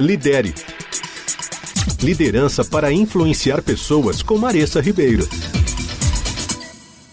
Lidere. Liderança para influenciar pessoas com Maressa Ribeiro.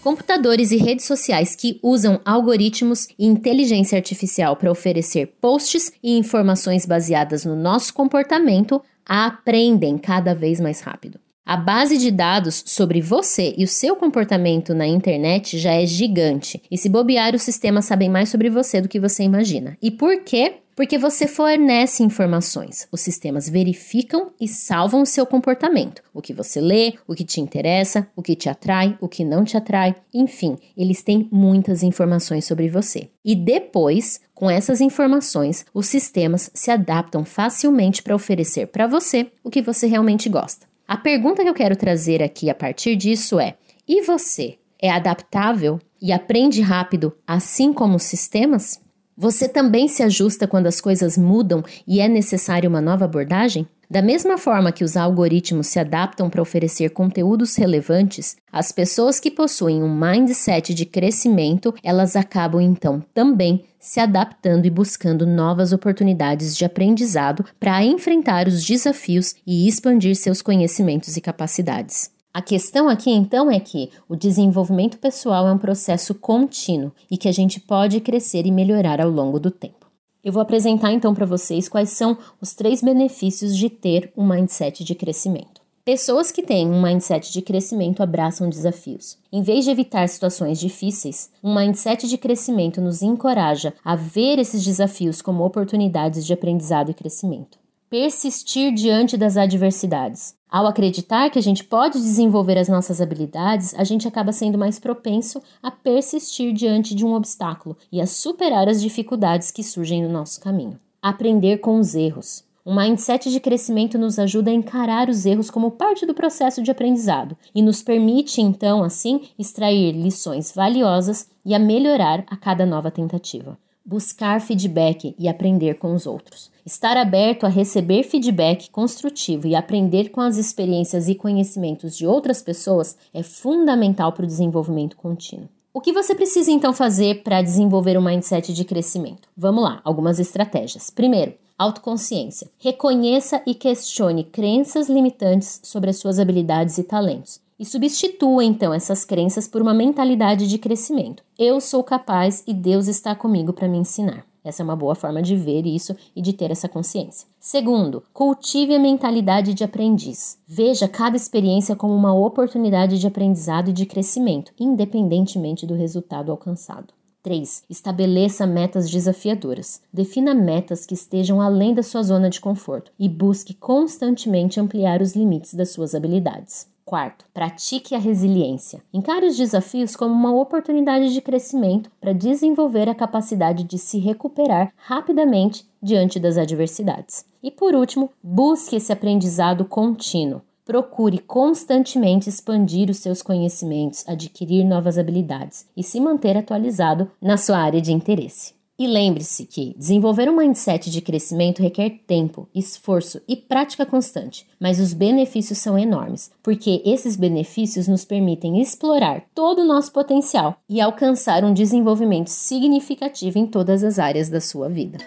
Computadores e redes sociais que usam algoritmos e inteligência artificial para oferecer posts e informações baseadas no nosso comportamento aprendem cada vez mais rápido. A base de dados sobre você e o seu comportamento na internet já é gigante. E se bobear, os sistemas sabem mais sobre você do que você imagina. E por quê? Porque você fornece informações. Os sistemas verificam e salvam o seu comportamento. O que você lê, o que te interessa, o que te atrai, o que não te atrai. Enfim, eles têm muitas informações sobre você. E depois, com essas informações, os sistemas se adaptam facilmente para oferecer para você o que você realmente gosta. A pergunta que eu quero trazer aqui a partir disso é: e você é adaptável e aprende rápido, assim como os sistemas? Você também se ajusta quando as coisas mudam e é necessária uma nova abordagem? Da mesma forma que os algoritmos se adaptam para oferecer conteúdos relevantes, as pessoas que possuem um mindset de crescimento, elas acabam então também se adaptando e buscando novas oportunidades de aprendizado para enfrentar os desafios e expandir seus conhecimentos e capacidades. A questão aqui então é que o desenvolvimento pessoal é um processo contínuo e que a gente pode crescer e melhorar ao longo do tempo. Eu vou apresentar então para vocês quais são os três benefícios de ter um mindset de crescimento. Pessoas que têm um mindset de crescimento abraçam desafios. Em vez de evitar situações difíceis, um mindset de crescimento nos encoraja a ver esses desafios como oportunidades de aprendizado e crescimento. Persistir diante das adversidades. Ao acreditar que a gente pode desenvolver as nossas habilidades, a gente acaba sendo mais propenso a persistir diante de um obstáculo e a superar as dificuldades que surgem no nosso caminho. Aprender com os erros. Um mindset de crescimento nos ajuda a encarar os erros como parte do processo de aprendizado e nos permite, então, assim, extrair lições valiosas e a melhorar a cada nova tentativa. Buscar feedback e aprender com os outros. Estar aberto a receber feedback construtivo e aprender com as experiências e conhecimentos de outras pessoas é fundamental para o desenvolvimento contínuo. O que você precisa então fazer para desenvolver um mindset de crescimento? Vamos lá, algumas estratégias. Primeiro, Autoconsciência. Reconheça e questione crenças limitantes sobre as suas habilidades e talentos. E substitua então essas crenças por uma mentalidade de crescimento. Eu sou capaz e Deus está comigo para me ensinar. Essa é uma boa forma de ver isso e de ter essa consciência. Segundo, cultive a mentalidade de aprendiz. Veja cada experiência como uma oportunidade de aprendizado e de crescimento, independentemente do resultado alcançado. 3. Estabeleça metas desafiadoras. Defina metas que estejam além da sua zona de conforto e busque constantemente ampliar os limites das suas habilidades. Quarto, pratique a resiliência. Encare os desafios como uma oportunidade de crescimento para desenvolver a capacidade de se recuperar rapidamente diante das adversidades. E por último, busque esse aprendizado contínuo. Procure constantemente expandir os seus conhecimentos, adquirir novas habilidades e se manter atualizado na sua área de interesse. E lembre-se que desenvolver um mindset de crescimento requer tempo, esforço e prática constante, mas os benefícios são enormes, porque esses benefícios nos permitem explorar todo o nosso potencial e alcançar um desenvolvimento significativo em todas as áreas da sua vida.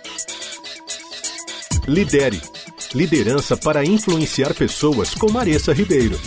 Lidere Liderança para influenciar pessoas com Maressa Ribeiro.